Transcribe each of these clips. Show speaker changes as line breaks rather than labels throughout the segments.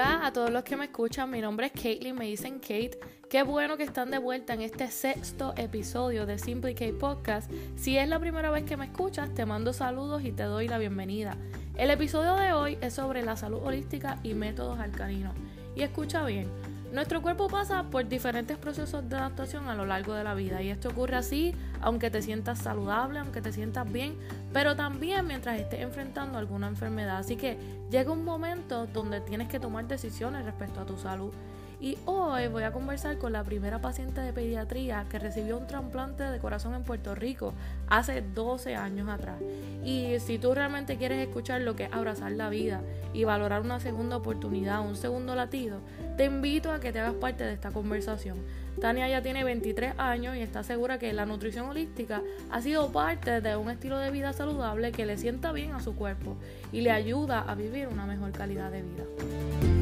Hola a todos los que me escuchan, mi nombre es Caitlin, me dicen Kate. Qué bueno que están de vuelta en este sexto episodio de Simply Kate Podcast. Si es la primera vez que me escuchas, te mando saludos y te doy la bienvenida. El episodio de hoy es sobre la salud holística y métodos alcalinos. Y escucha bien, nuestro cuerpo pasa por diferentes procesos de adaptación a lo largo de la vida y esto ocurre así aunque te sientas saludable, aunque te sientas bien, pero también mientras estés enfrentando alguna enfermedad. Así que llega un momento donde tienes que tomar decisiones respecto a tu salud. Y hoy voy a conversar con la primera paciente de pediatría que recibió un trasplante de corazón en Puerto Rico hace 12 años atrás. Y si tú realmente quieres escuchar lo que es abrazar la vida y valorar una segunda oportunidad, un segundo latido, te invito a que te hagas parte de esta conversación. Tania ya tiene 23 años y está segura que la nutrición holística ha sido parte de un estilo de vida saludable que le sienta bien a su cuerpo y le ayuda a vivir una mejor calidad de vida.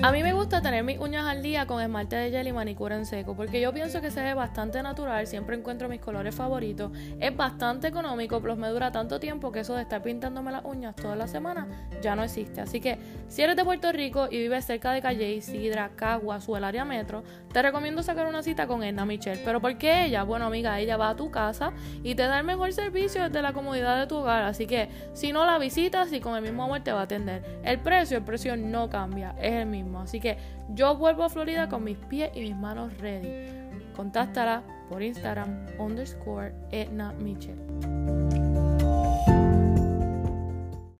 A mí me gusta tener mis uñas al día con esmalte de gel y manicura en seco, porque yo pienso que se ve bastante natural, siempre encuentro mis colores favoritos, es bastante económico, pero me dura tanto tiempo que eso de estar pintándome las uñas toda la semana ya no existe. Así que si eres de Puerto Rico y vives cerca de Calle, Sidra, Caguas o el área metro, te recomiendo sacar una cita con Edna Michelle. ¿Pero por qué ella? Bueno, amiga, ella va a tu casa y te da el mejor servicio desde la comodidad de tu hogar. Así que si no la visitas y con el mismo amor te va a atender. El precio, el precio no cambia, es el mismo. Así que yo vuelvo a Florida con mis pies y mis manos ready. Contáctala por Instagram underscore Edna Mitchell.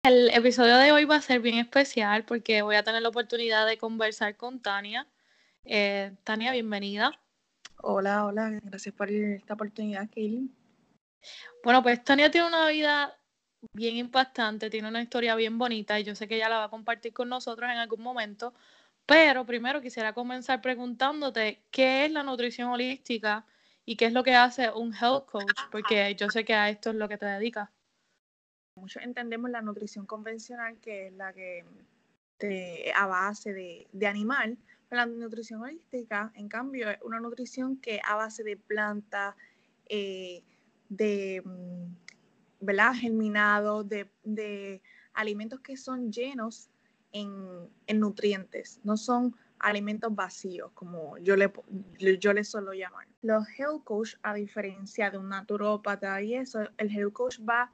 El episodio de hoy va a ser bien especial porque voy a tener la oportunidad de conversar con Tania. Eh, Tania, bienvenida.
Hola, hola, gracias por esta oportunidad, Kaylin.
Bueno, pues Tania tiene una vida bien impactante, tiene una historia bien bonita y yo sé que ella la va a compartir con nosotros en algún momento, pero primero quisiera comenzar preguntándote qué es la nutrición holística y qué es lo que hace un health coach, porque yo sé que a esto es lo que te dedicas.
Muchos entendemos la nutrición convencional, que es la que te, a base de, de animal, pero la nutrición holística, en cambio, es una nutrición que a base de plantas, eh, de mm, ¿verdad? germinados, de, de alimentos que son llenos en, nutrientes, no son alimentos vacíos, como yo le, yo le suelo llamar. Los health coach, a diferencia de un naturópata y eso, el health coach va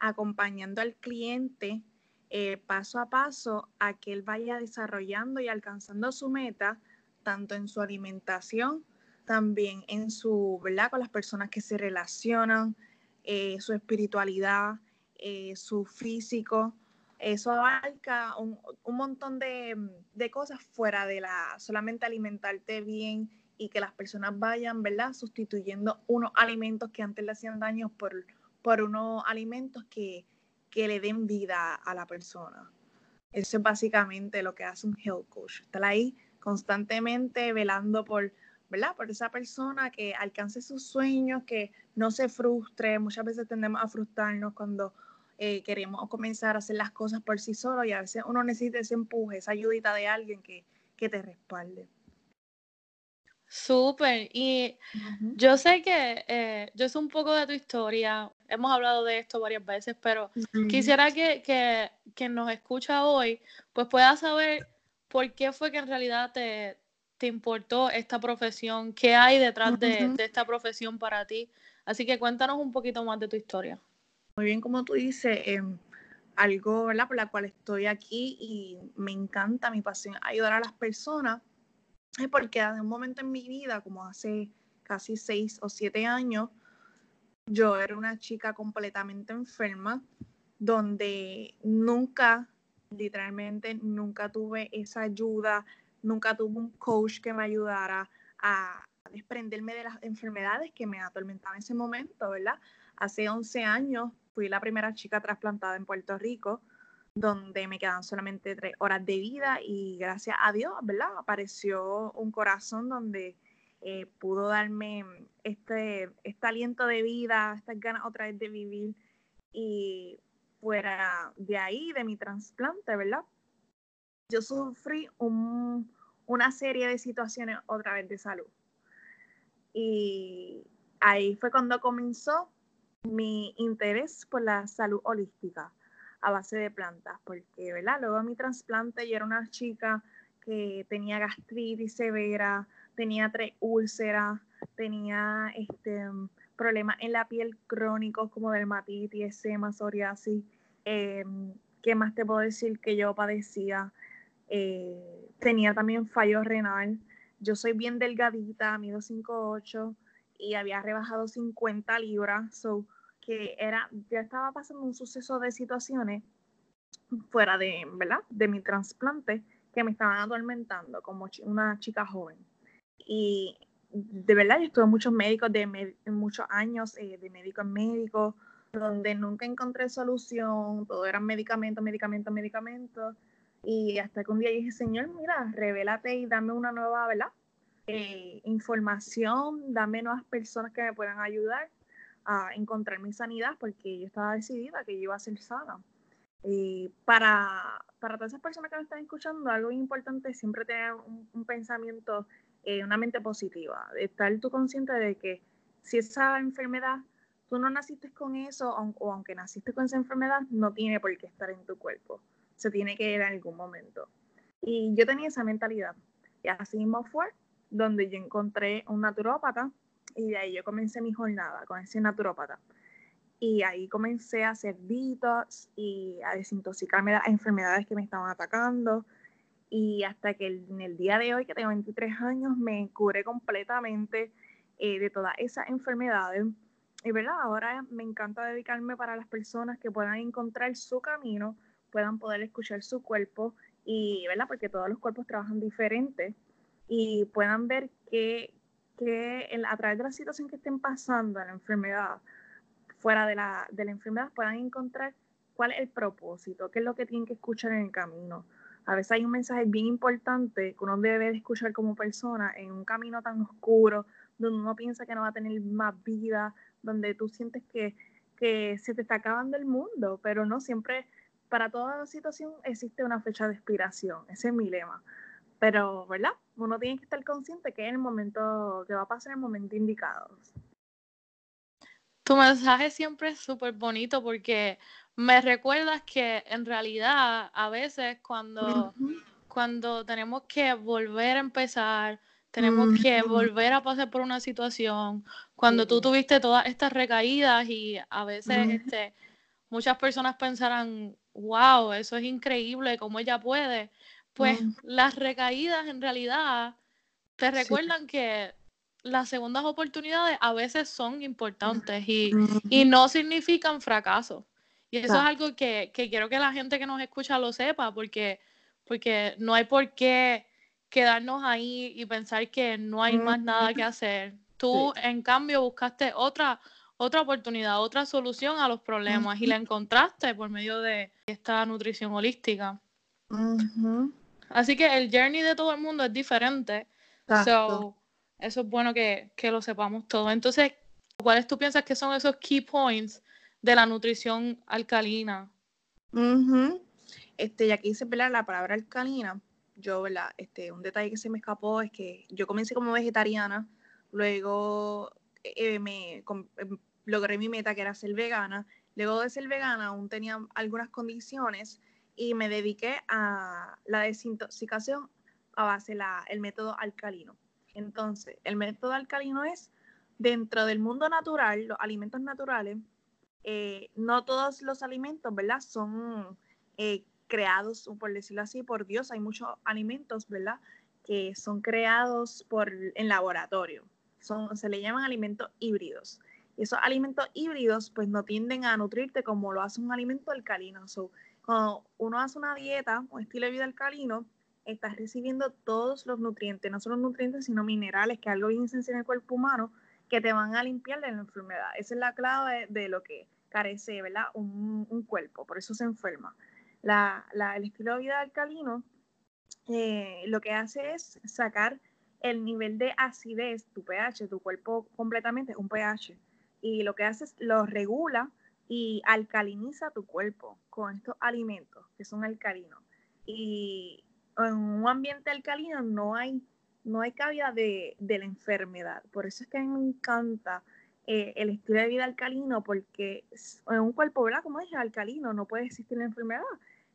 acompañando al cliente eh, paso a paso a que él vaya desarrollando y alcanzando su meta, tanto en su alimentación, también en su, ¿verdad? Con las personas que se relacionan, eh, su espiritualidad, eh, su físico, eso abarca un, montón de, cosas fuera de la solamente alimentarte bien y que las personas vayan, ¿verdad? Sustituyendo unos alimentos que antes le hacían daño por, por unos alimentos que, le den vida a la persona. Eso es básicamente lo que hace un health coach. Estar ahí constantemente velando por, ¿verdad? Por esa persona que alcance sus sueños, que no se frustre. Muchas veces tendemos a frustrarnos cuando eh, queremos comenzar a hacer las cosas por sí solo y a veces uno necesita ese empuje, esa ayudita de alguien que, te respalde.
Súper. Y yo sé que eh, yo sé un poco de tu historia, hemos hablado de esto varias veces, pero quisiera que, que quien nos escucha hoy, pues pueda saber por qué fue que en realidad te, te importó esta profesión, qué hay detrás de, de, esta profesión para ti. Así que cuéntanos un poquito más de tu historia
muy bien como tú dices, em, algo ¿verdad? por la cual estoy aquí y me encanta mi pasión ayudar a las personas, es porque en un momento en mi vida, como hace casi seis o siete años, yo era una chica completamente enferma, donde nunca, literalmente, nunca tuve esa ayuda, nunca tuve un coach que me ayudara a desprenderme de las enfermedades que me atormentaban en ese momento, ¿verdad? Hace 11 años fui la primera chica trasplantada en Puerto Rico, donde me quedan solamente tres horas de vida y gracias a Dios, ¿verdad? Apareció un corazón donde eh, pudo darme este, este aliento de vida, estas ganas otra vez de vivir y fuera de ahí, de mi trasplante, ¿verdad? Yo sufrí una serie de situaciones otra vez de salud. Y ahí fue cuando comenzó mi interés por la salud holística a base de plantas, porque, ¿verdad? Luego de mi trasplante yo era una chica que tenía gastritis severa, tenía tres úlceras, tenía este, problemas en la piel crónicos como dermatitis, eczema, psoriasis. Em, ¿Qué más te puedo decir que yo padecía? Eh, tenía también fallo renal. Yo soy bien delgadita, mido 5'8 y había rebajado 50 libras. So, que era, ya estaba pasando un suceso de situaciones fuera de, ¿verdad? De mi trasplante que me estaban atormentando como una chica joven. Y de verdad, yo estuve en muchos médicos, de muchos años eh, de médico en médico, donde nunca encontré solución, todo eran medicamentos, medicamentos, medicamentos. Y hasta que un día dije, Señor, mira, revélate y dame una nueva, ¿verdad? Eh, información, dame nuevas personas que me puedan ayudar a encontrar mi sanidad, porque yo estaba decidida que yo iba a ser sana. Y para, para todas esas personas que me están escuchando, algo importante es siempre tener un, pensamiento, eh, una mente positiva, estar tú consciente de que si esa enfermedad, tú no naciste con eso, o, aunque naciste con esa enfermedad, no tiene por qué estar en tu cuerpo, se tiene que ir en algún momento. Y yo tenía esa mentalidad. Y así mismo fue donde yo encontré un naturópata y de ahí yo comencé mi jornada con ese naturópata. Y ahí comencé a hacer detox y a desintoxicarme de las enfermedades que me estaban atacando. Y hasta que en el día de hoy, que tengo 23 años, me curé completamente eh, de todas esas enfermedades. Y verdad, ahora me encanta dedicarme para las personas que puedan encontrar su camino, puedan poder escuchar su cuerpo y, ¿verdad? Porque todos los cuerpos trabajan diferente y puedan ver que, que a través de la situación que estén pasando en la enfermedad, fuera de la, de la enfermedad, puedan encontrar cuál es el propósito, qué es lo que tienen que escuchar en el camino. A veces hay un mensaje bien importante que uno debe de escuchar como persona en un camino tan oscuro, donde uno piensa que no va a tener más vida, donde tú sientes que, que se te está acabando el mundo, pero no siempre, para toda situación existe una fecha de expiración, ese es mi lema. Pero, ¿verdad? Uno tiene que estar consciente que es el momento, que va a pasar el momento indicado.
Tu mensaje siempre es súper bonito porque me recuerdas que en realidad a veces cuando, cuando tenemos que volver a empezar, tenemos que volver a pasar por una situación, cuando tú tuviste todas estas recaídas y a veces este, muchas personas pensarán, wow, eso es increíble, cómo ella puede, pues las recaídas en realidad te recuerdan que las segundas oportunidades a veces son importantes y, no significan fracaso. Y eso es algo que, quiero que la gente que nos escucha lo sepa, porque, porque no hay por qué quedarnos ahí y pensar que no hay más nada que hacer. Tú, en cambio, buscaste otra, otra oportunidad, otra solución a los problemas y la encontraste por medio de esta nutrición holística. Así que el journey de todo el mundo es diferente. So, eso es bueno que, lo sepamos todo. Entonces, ¿cuáles tú piensas que son esos key points de la nutrición alcalina?
Este, y aquí se pelea la palabra alcalina. Yo, ¿verdad? Este, un detalle que se me escapó es que yo comencé como vegetariana, luego eh, me em, logré mi meta que era ser vegana. Luego de ser vegana aún tenía algunas condiciones y me dediqué a la desintoxicación a base del método alcalino. Entonces, el método alcalino es dentro del mundo natural, los alimentos naturales, eh, no todos los alimentos, ¿verdad? Son eh, creados, por decirlo así, por Dios. Hay muchos alimentos, ¿verdad? Que son creados por, en laboratorio. Son, se le llaman alimentos híbridos. Y esos alimentos híbridos, pues no tienden a nutrirte como lo hace un alimento alcalino. Cuando uno hace una dieta, un estilo de vida alcalino, estás recibiendo todos los nutrientes, no solo nutrientes, sino minerales, que es algo bien esencial en el cuerpo humano, que te van a limpiar de la enfermedad. Esa es la clave de, lo que carece, ¿verdad? Un, cuerpo, por eso se enferma. el estilo de vida alcalino eh, lo que hace es sacar el nivel de acidez, tu pH, tu cuerpo completamente un pH, y lo que hace es lo regula y alcaliniza tu cuerpo con estos alimentos que son alcalinos. Y en un ambiente alcalino no hay, no hay cabida de, la enfermedad. Por eso es que a mí me encanta eh, el estilo de vida alcalino porque en un cuerpo, ¿verdad? Como dije, alcalino, no puede existir la enfermedad.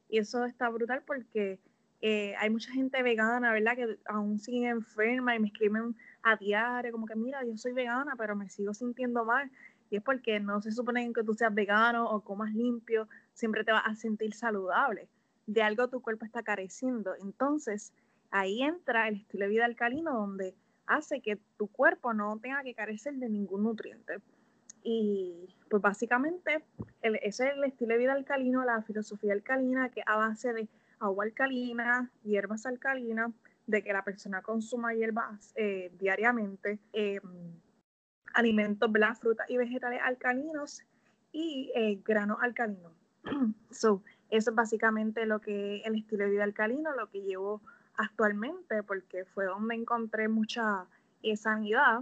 Y eso está brutal porque eh, hay mucha gente vegana, ¿verdad? Que aún siguen enferma y me escriben a diario, como que mira, yo soy vegana, pero me sigo sintiendo mal. Y es porque no se supone que tú seas vegano o comas limpio, siempre te vas a sentir saludable. De algo tu cuerpo está careciendo. Entonces, ahí entra el estilo de vida alcalino, donde hace que tu cuerpo no tenga que carecer de ningún nutriente. Y pues básicamente ese es el estilo de vida alcalino, la filosofía alcalina, que a base de agua alcalina, hierbas alcalinas, de que la persona consuma hierbas eh, diariamente, eh, alimentos, frutas y vegetales alcalinos y eh, granos alcalinos. so, eso es básicamente lo que el estilo de vida alcalino, lo que llevo actualmente, porque fue donde encontré mucha eh, sanidad.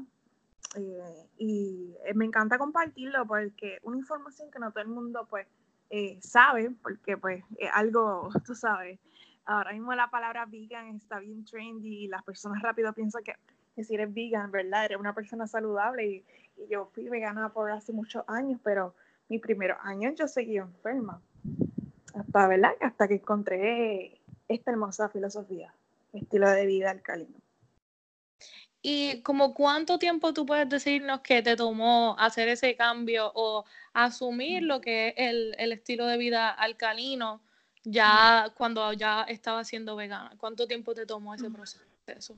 Eh, y eh, me encanta compartirlo porque una información que no todo el mundo pues sabe, porque pues es algo, tú sabes, ahora mismo la palabra vegan está bien trendy y las personas rápido piensan que si eres vegan, ¿verdad? Eres una persona saludable y, y yo fui vegana por hace muchos años, pero mis primeros años yo seguí enferma. Hasta, ¿verdad? Hasta que encontré esta hermosa filosofía estilo de vida alcalino.
¿Y como cuánto tiempo tú puedes decirnos que te tomó hacer ese cambio o asumir lo que es el, estilo de vida alcalino ya cuando ya estaba siendo vegana? ¿Cuánto tiempo te tomó ese proceso?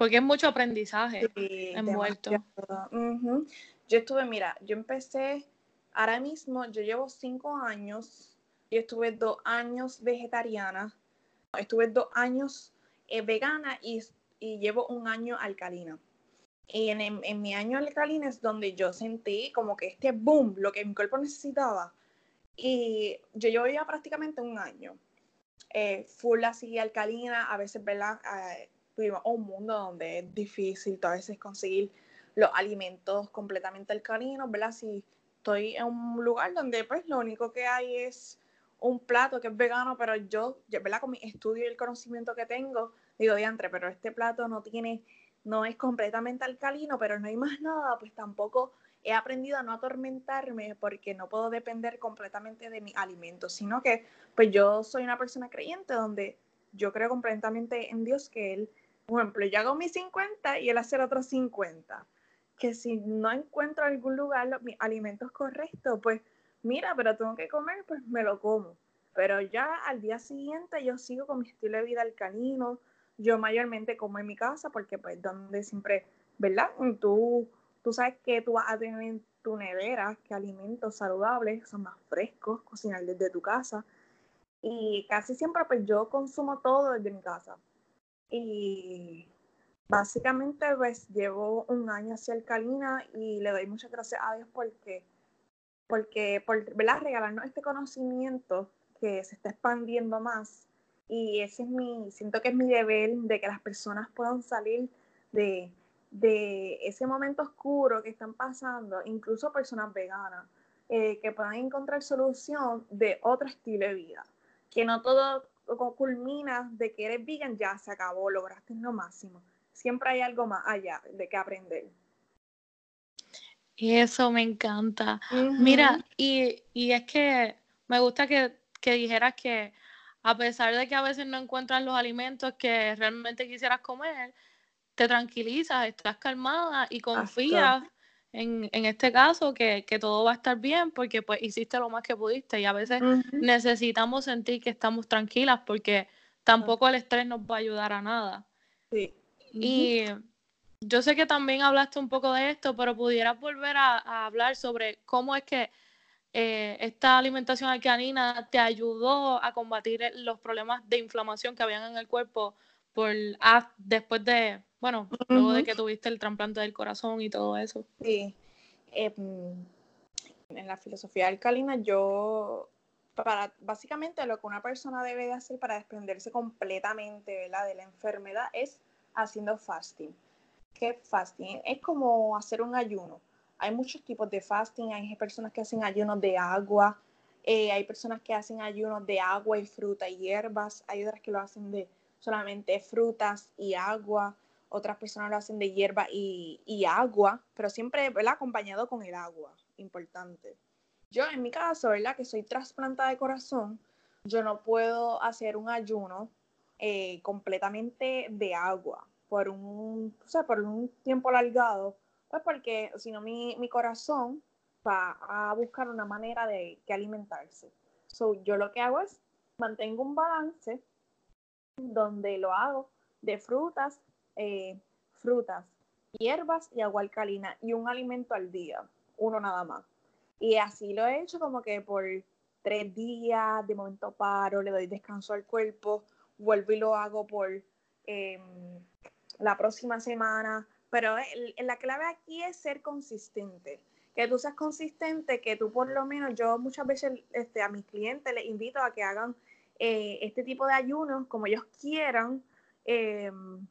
Porque es mucho aprendizaje envuelto.
Yo estuve, mira, yo empecé, ahora mismo yo llevo cinco años, yo estuve dos años vegetariana, estuve dos años eh, vegana y, llevo un año alcalina. Y en, mi año alcalina es donde yo sentí como que este boom, lo que mi cuerpo necesitaba. Y yo llevo ya prácticamente un año. Eh, full así alcalina, a veces, ¿verdad? Eh, vivimos un mundo donde es difícil a veces conseguir los alimentos completamente alcalinos, ¿verdad? Si estoy en un lugar donde pues lo único que hay es un plato que es vegano, pero yo, ¿verdad? Con mi estudio y el conocimiento que tengo, digo, diantre, pero este plato no tiene, no es completamente alcalino, pero no hay más nada, pues tampoco he aprendido a no atormentarme porque no puedo depender completamente de mi alimento, sino que pues yo soy una persona creyente donde yo creo completamente en Dios que Él, por ejemplo, yo hago mis 50 y Él hace otros 50, que si no encuentro algún lugar los, mis alimentos correctos, pues mira, pero tengo que comer, pues me lo como. Pero ya al día siguiente yo sigo con mi estilo de vida alcalino. Yo mayormente como en mi casa porque pues donde siempre, ¿verdad? Tú, tú sabes que tú vas a tener en tu nevera, que alimentos saludables son más frescos, cocinar desde tu casa. Y casi siempre pues yo consumo todo desde mi casa. Y básicamente pues llevo un año hacia alcalina y le doy muchas gracias a Dios porque porque por ¿verdad? regalarnos este conocimiento que se está expandiendo más y ese es mi, siento que es mi deber de que las personas puedan salir de, de ese momento oscuro que están pasando, incluso personas veganas, eh, que puedan encontrar solución de otro estilo de vida, que no todo culmina de que eres vegan, ya se acabó, lograste lo máximo. Siempre hay algo más allá de que aprender.
Eso me encanta. Mira, y, es que me gusta que, dijeras que a pesar de que a veces no encuentras los alimentos que realmente quisieras comer, te tranquilizas, estás calmada y confías en, este caso que, todo va a estar bien porque pues hiciste lo más que pudiste y a veces necesitamos sentir que estamos tranquilas porque tampoco el estrés nos va a ayudar a nada. Sí. Y yo sé que también hablaste un poco de esto, pero pudieras volver a, hablar sobre cómo es que eh, esta alimentación alcalina te ayudó a combatir los problemas de inflamación que habían en el cuerpo por ah, después de, bueno, luego de que tuviste el trasplante del corazón y todo eso.
Sí. Em, en la filosofía alcalina yo para básicamente lo que una persona debe de hacer para desprenderse completamente de la enfermedad es haciendo fasting que fasting es como hacer un ayuno. Hay muchos tipos de fasting, hay personas que hacen ayunos de agua, eh, hay personas que hacen ayunos de agua y fruta y hierbas, hay otras que lo hacen de solamente frutas y agua, otras personas lo hacen de hierba y, y agua, pero siempre, ¿verdad? Acompañado con el agua, importante. Yo en mi caso, ¿verdad? Que soy trasplanta de corazón, yo no puedo hacer un ayuno eh, completamente de agua por un, o sea, por un tiempo alargado, pues porque si no mi, mi, corazón va a buscar una manera de que alimentarse. So, yo lo que hago es mantengo un balance donde lo hago de frutas, eh, frutas, hierbas y agua alcalina y un alimento al día, uno nada más. Y así lo he hecho como que por tres días, de momento paro, le doy descanso al cuerpo, vuelvo y lo hago por em, la próxima semana. Pero la clave aquí es ser consistente. Que tú seas consistente, que tú por lo menos, yo muchas veces este, a mis clientes les invito a que hagan eh, este tipo de ayunos como ellos quieran, em,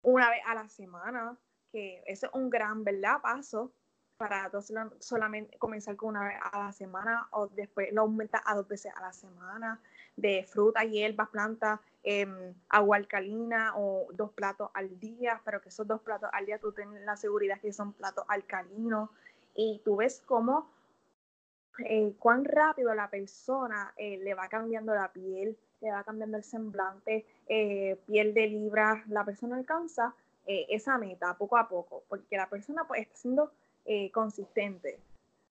una vez a la semana, que ese es un gran, ¿verdad? Paso para solamente comenzar con una vez a la semana o después lo aumenta a dos veces a la semana de fruta, hierbas, plantas, em, agua alcalina o dos platos al día, pero que esos dos platos al día tú tienes la seguridad que son platos alcalinos y tú ves cómo eh, cuán rápido la persona eh, le va cambiando la piel, le va cambiando el semblante, eh, piel de libra, la persona alcanza esa meta poco a poco, porque la persona pues está siendo consistente,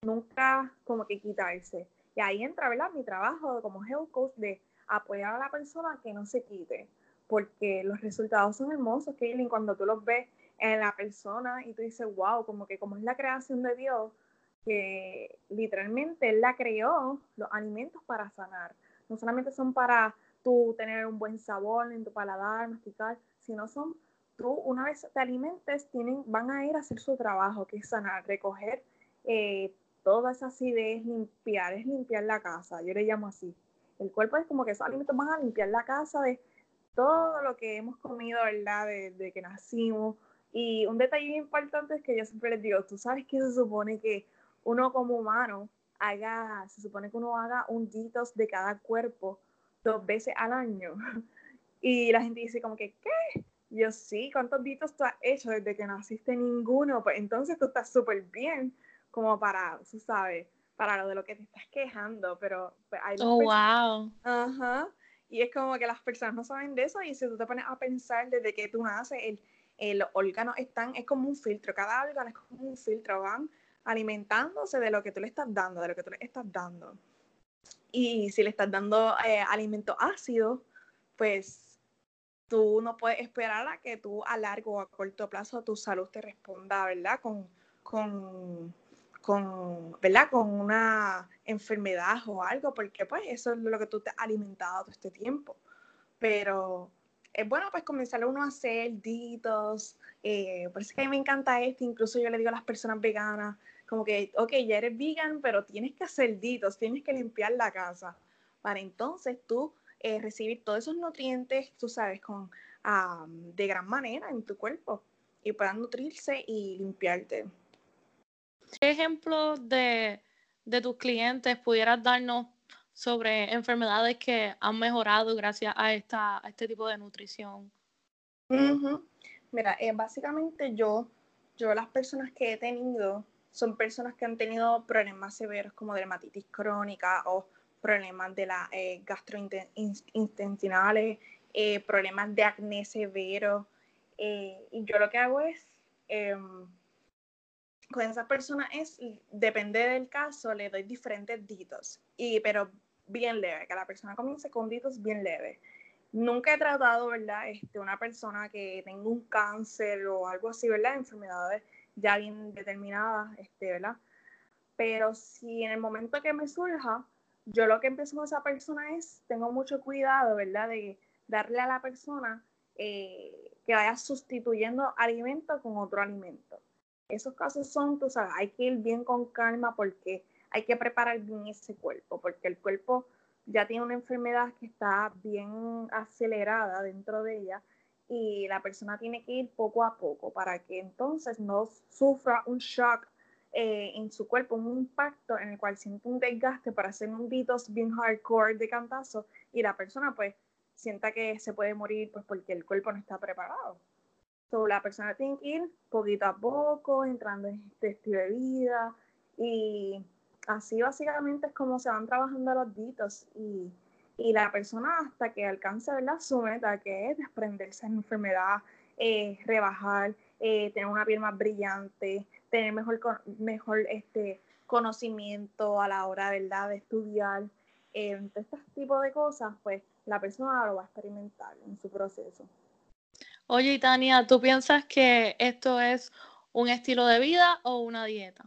nunca como que quitarse. Y ahí entra, ¿verdad? Mi trabajo como health coach de apoyar a la persona que no se quite, porque los resultados son hermosos, Kaylin, cuando tú los ves en la persona y tú dices, wow, como que como es la creación de Dios, que literalmente Él la creó, los alimentos para sanar. No solamente son para tú tener un buen sabor en tu paladar, masticar, sino son tú, una vez te alimentes, tienen, van a ir a hacer su trabajo, que es sanar, recoger eh, todas esas ideas, limpiar, es limpiar la casa, yo le llamo así. El cuerpo es como que esos alimentos van a limpiar la casa de todo lo que hemos comido, ¿verdad? Desde que nacimos. Y un detalle importante es que yo siempre les digo, tú sabes que se supone que uno como humano haga, se supone que uno haga un detox de cada cuerpo dos veces al año. Y la gente dice como que, ¿qué? Yo sí, ¿cuántos detox tú has hecho desde que naciste? Ninguno. Pues entonces tú estás súper bien como para, tú sabes, para lo de lo que te estás quejando, pero pues, hay
Oh, wow.
Ajá. Y es como que las personas no saben de eso y si tú te pones a pensar desde que tú naces, el, los órganos están, es como un filtro, cada órgano es como un filtro, van alimentándose de lo que tú le estás dando, de lo que tú le estás dando. Y si le estás dando eh, alimento ácido, pues tú no puedes esperar a que tú a largo o a corto plazo tu salud te responda, ¿verdad? Con, con, con, ¿verdad? con una enfermedad o algo, porque pues eso es lo que tú te has alimentado todo este tiempo. Pero es bueno pues comenzar uno a hacer ditos, eh, por eso que a mí me encanta esto, incluso yo le digo a las personas veganas, como que, ok, ya eres vegan, pero tienes que hacer ditos, tienes que limpiar la casa, para entonces tú eh, recibir todos esos nutrientes, tú sabes, con, de gran manera en tu cuerpo y puedan nutrirse y limpiarte.
¿Qué ejemplo de, de tus clientes pudieras darnos sobre enfermedades que han mejorado gracias a, esta, a este tipo de nutrición?
Mira, eh, básicamente yo, yo las personas que he tenido son personas que han tenido problemas severos como dermatitis crónica o problemas de la eh, gastrointestinales, eh, problemas de acné severo. Eh, y yo lo que hago es, em, con esas personas es, depende del caso, le doy diferentes ditos, y, pero bien leve, que la persona comience con ditos bien leve. Nunca he tratado, ¿verdad? Este, una persona que tenga un cáncer o algo así, ¿verdad? Enfermedades ya bien determinadas, este, ¿verdad? Pero si en el momento que me surja, yo lo que empiezo con esa persona es, tengo mucho cuidado, ¿verdad? De darle a la persona eh, que vaya sustituyendo alimento con otro alimento. Esos casos son, tú sabes, hay que ir bien con calma porque hay que preparar bien ese cuerpo, porque el cuerpo ya tiene una enfermedad que está bien acelerada dentro de ella y la persona tiene que ir poco a poco para que entonces no sufra un shock eh, en su cuerpo, un impacto en el cual siente un desgaste para hacer un detox bien hardcore de cantazo y la persona pues sienta que se puede morir pues porque el cuerpo no está preparado. la persona tiene que ir poquito a poco, entrando en este estilo de vida y así básicamente es como se van trabajando los ditos y, la persona hasta que alcance ¿verdad? su meta, que es desprenderse de enfermedad, eh, rebajar, eh, tener una piel más brillante, tener mejor, mejor este, conocimiento a la hora ¿verdad? de estudiar. Eh, este tipo de cosas, pues la persona lo va a experimentar en su proceso.
Oye, Tania, ¿tú piensas que esto es un estilo de vida o una dieta?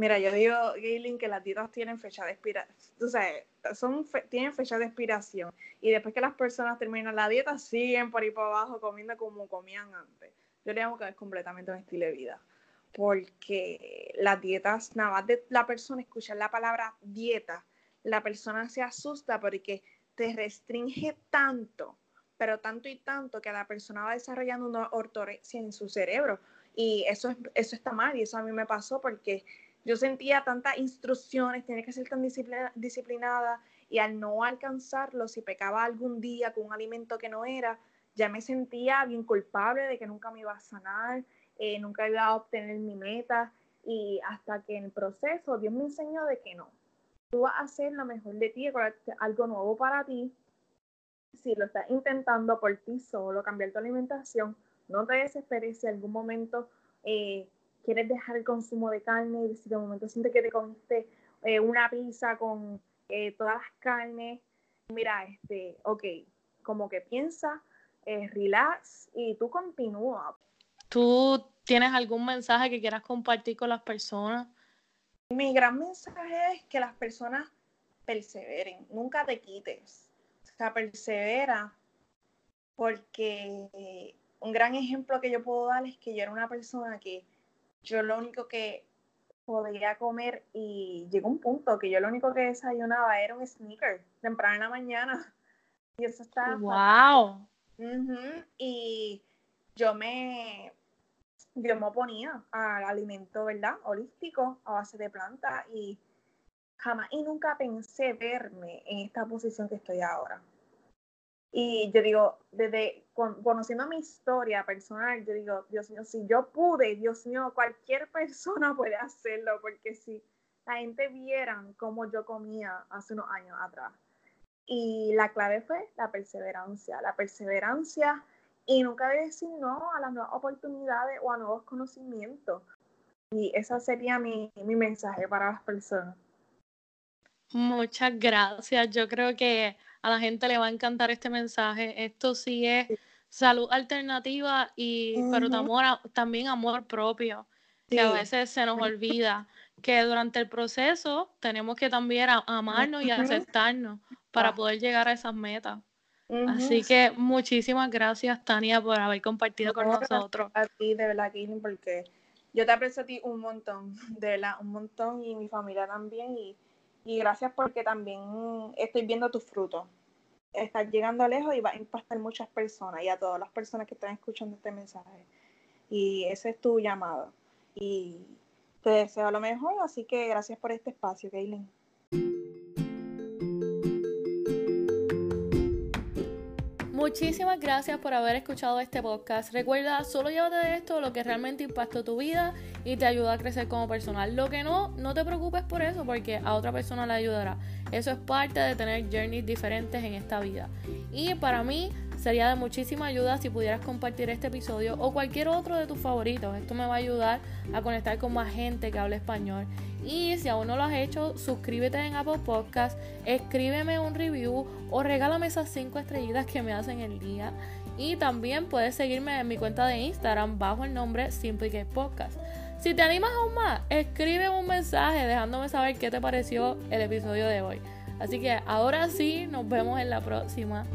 Mira, yo digo, Gaylin, que las dietas tienen fecha de expiración, o sea, son tienen fecha de expiración. Y después que las personas terminan la dieta, siguen por ahí por abajo comiendo como comían antes. Yo le digo que es completamente un estilo de vida. Porque las dietas, nada más de la persona escuchar la palabra dieta, la persona se asusta porque te restringe tanto pero tanto y tanto que la persona va desarrollando una ortorexia en su cerebro. Y eso, eso está mal, y eso a mí me pasó porque yo sentía tantas instrucciones, tenía que ser tan disciplinada, y al no alcanzarlo, si pecaba algún día con un alimento que no era, ya me sentía bien culpable de que nunca me iba a sanar, eh, nunca iba a obtener mi meta, y hasta que en el proceso Dios me enseñó de que no, tú vas a hacer lo mejor de ti, algo nuevo para ti, si lo estás intentando por ti solo, cambiar tu alimentación, no te desesperes si algún momento eh, quieres dejar el consumo de carne y si de momento sientes que te comiste eh, una pizza con eh, todas las carnes, mira, este, ok, como que piensa, relax y tú continúa.
¿Tú tienes algún mensaje que quieras compartir con las personas?
Mi gran mensaje es que las personas perseveren, nunca te quites persevera, porque un gran ejemplo que yo puedo dar es que yo era una persona que yo lo único que podía comer y llegó un punto que yo lo único que desayunaba era un sneaker temprano en la mañana. Y eso está...
¡Wow!
Y yo me, yo me oponía al alimento, ¿verdad? Holístico, a base de planta y jamás y nunca pensé verme en esta posición que estoy ahora. Y yo digo, desde conociendo mi historia personal, yo digo, Dios mío, si yo pude, Dios mío, cualquier persona puede hacerlo, porque si la gente vieran cómo yo comía hace unos años atrás. Y la clave fue la perseverancia, la perseverancia y nunca decir no a las nuevas oportunidades o a nuevos conocimientos. Y ese sería mi, mi mensaje para las personas.
Muchas gracias. Yo creo que a la gente le va a encantar este mensaje. Esto sí es salud alternativa y pero también amor propio, que a veces se nos olvida que durante el proceso tenemos que también amarnos y aceptarnos para poder llegar a esas metas. Así que muchísimas gracias, Tania, por haber compartido con nosotros.
A ti, de verdad, porque yo te aprecio a ti un montón, de verdad, un montón, y mi familia también, y y gracias porque también estoy viendo tus frutos. Estás llegando lejos y va a impactar muchas personas y a todas las personas que están escuchando este mensaje. Y ese es tu llamado. Y te deseo lo mejor, así que gracias por este espacio, Kaylin.
Muchísimas gracias por haber escuchado este podcast. Recuerda, solo llévate de esto lo que realmente impactó tu vida y te ayuda a crecer como personal. Lo que no, no te preocupes por eso porque a otra persona le ayudará. Eso es parte de tener journeys diferentes en esta vida. Y para mí sería de muchísima ayuda si pudieras compartir este episodio o cualquier otro de tus favoritos. Esto me va a ayudar a conectar con más gente que hable español y si aún no lo has hecho, suscríbete en Apple Podcast, escríbeme un review o regálame esas 5 estrellitas que me hacen el día. Y también puedes seguirme en mi cuenta de Instagram bajo el nombre Simply Podcast. Si te animas aún más, escribe un mensaje dejándome saber qué te pareció el episodio de hoy. Así que ahora sí, nos vemos en la próxima.